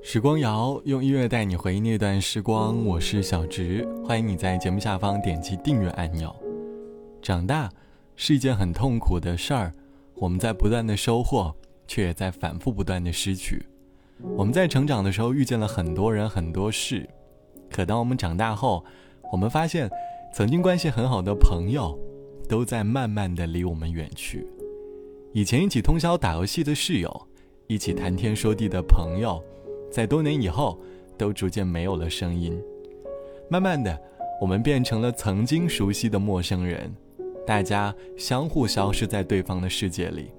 时光谣用音乐带你回忆那段时光，我是小植，欢迎你在节目下方点击订阅按钮。长大是一件很痛苦的事儿，我们在不断的收获，却也在反复不断的失去。我们在成长的时候遇见了很多人很多事，可当我们长大后，我们发现曾经关系很好的朋友，都在慢慢的离我们远去。以前一起通宵打游戏的室友，一起谈天说地的朋友。在多年以后，都逐渐没有了声音。慢慢的，我们变成了曾经熟悉的陌生人，大家相互消失在对方的世界里。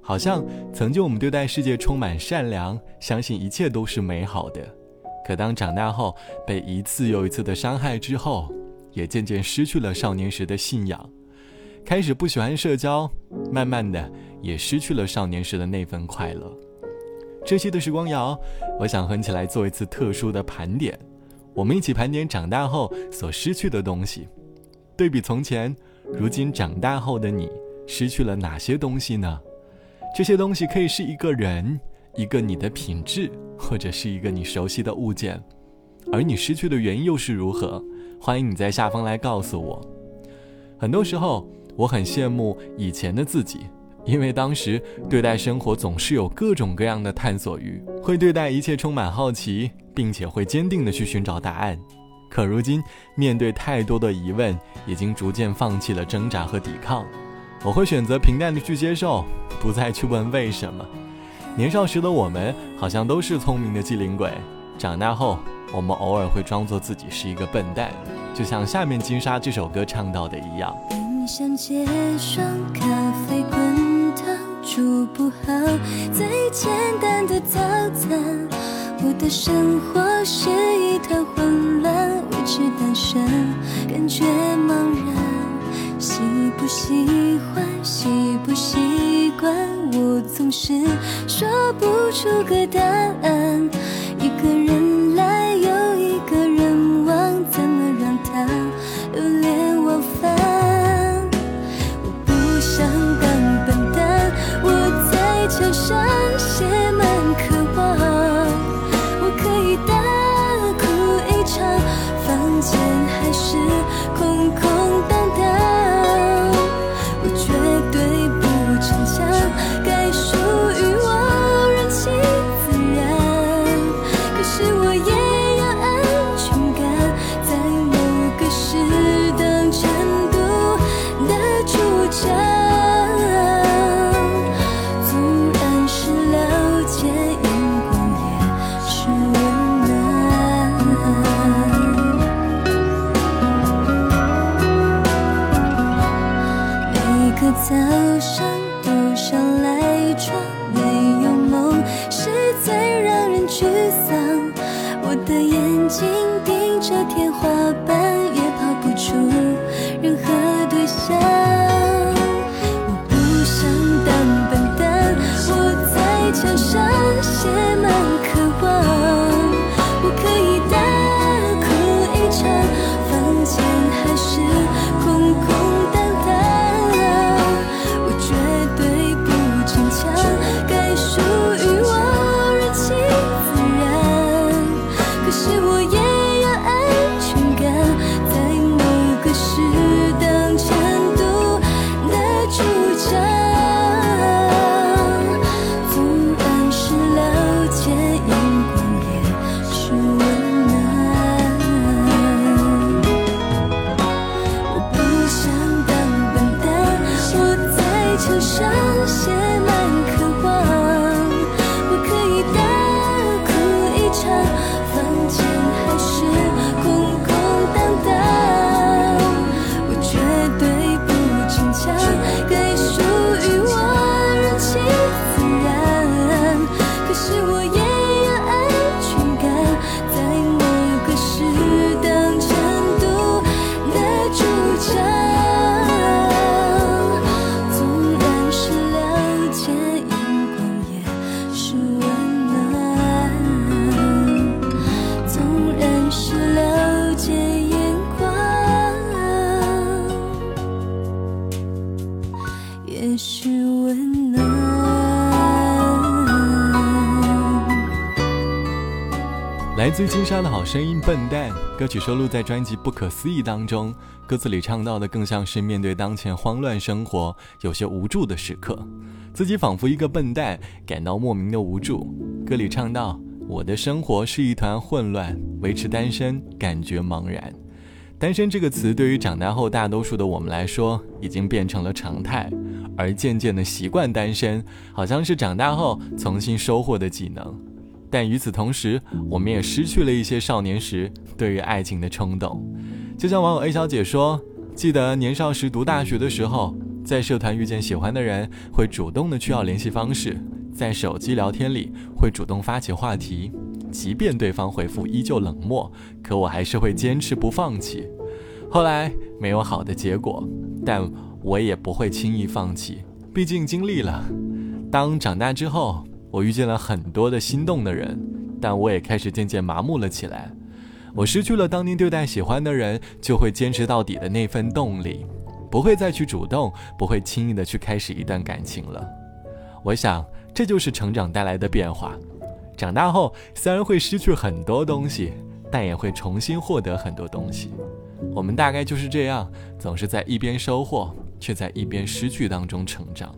好像曾经我们对待世界充满善良，相信一切都是美好的。可当长大后，被一次又一次的伤害之后，也渐渐失去了少年时的信仰，开始不喜欢社交，慢慢的也失去了少年时的那份快乐。这期的时光谣，我想和你一起来做一次特殊的盘点。我们一起盘点长大后所失去的东西，对比从前，如今长大后的你失去了哪些东西呢？这些东西可以是一个人、一个你的品质，或者是一个你熟悉的物件。而你失去的原因又是如何？欢迎你在下方来告诉我。很多时候，我很羡慕以前的自己。因为当时对待生活总是有各种各样的探索欲，会对待一切充满好奇，并且会坚定的去寻找答案。可如今面对太多的疑问，已经逐渐放弃了挣扎和抵抗。我会选择平淡的去接受，不再去问为什么。年少时的我们好像都是聪明的机灵鬼，长大后我们偶尔会装作自己是一个笨蛋，就像下面金沙这首歌唱到的一样。煮不好最简单的早餐，我的生活是一团混乱，维持单身感觉茫然。喜不喜欢，习不习惯，我总是说不出个答案。一个人来自金莎的好声音《笨蛋》歌曲收录在专辑《不可思议》当中，歌词里唱到的更像是面对当前慌乱生活有些无助的时刻，自己仿佛一个笨蛋，感到莫名的无助。歌里唱到：“我的生活是一团混乱，维持单身感觉茫然。”单身这个词对于长大后大多数的我们来说已经变成了常态，而渐渐的习惯单身，好像是长大后重新收获的技能。但与此同时，我们也失去了一些少年时对于爱情的冲动。就像网友 A 小姐说：“记得年少时读大学的时候，在社团遇见喜欢的人，会主动的去要联系方式，在手机聊天里会主动发起话题，即便对方回复依旧冷漠，可我还是会坚持不放弃。后来没有好的结果，但我也不会轻易放弃，毕竟经历了。当长大之后。”我遇见了很多的心动的人，但我也开始渐渐麻木了起来。我失去了当年对待喜欢的人就会坚持到底的那份动力，不会再去主动，不会轻易的去开始一段感情了。我想，这就是成长带来的变化。长大后虽然会失去很多东西，但也会重新获得很多东西。我们大概就是这样，总是在一边收获，却在一边失去当中成长。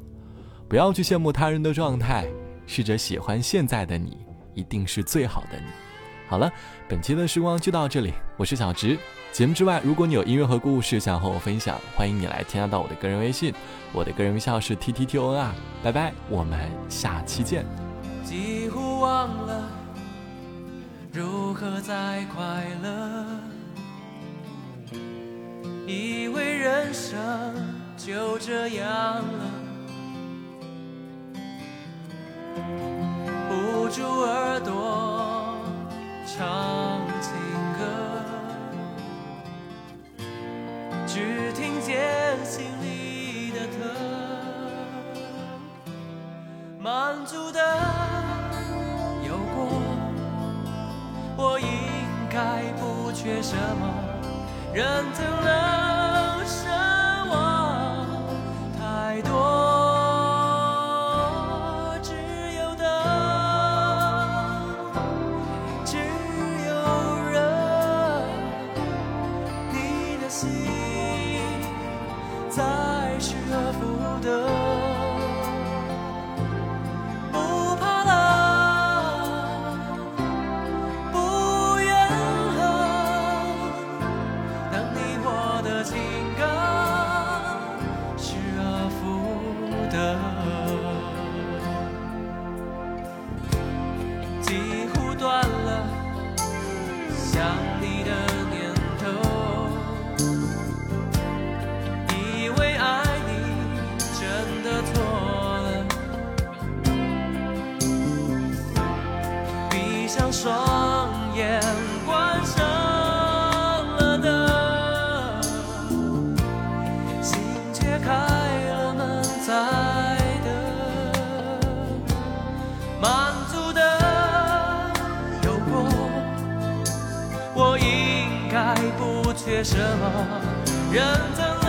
不要去羡慕他人的状态。试着喜欢现在的你，一定是最好的你。好了，本期的时光就到这里，我是小直。节目之外，如果你有音乐和故事想和我分享，欢迎你来添加到我的个人微信，我的个人微信号是 t t t o n r。拜拜，我们下期见。几乎忘了如何再快乐，以为人生就这样了。住耳朵唱情歌，只听见心里的疼。满足的有过，我应该不缺什么，人怎能上双眼关上了灯，心却开了门在等。满足的有过，我应该不缺什么，人怎？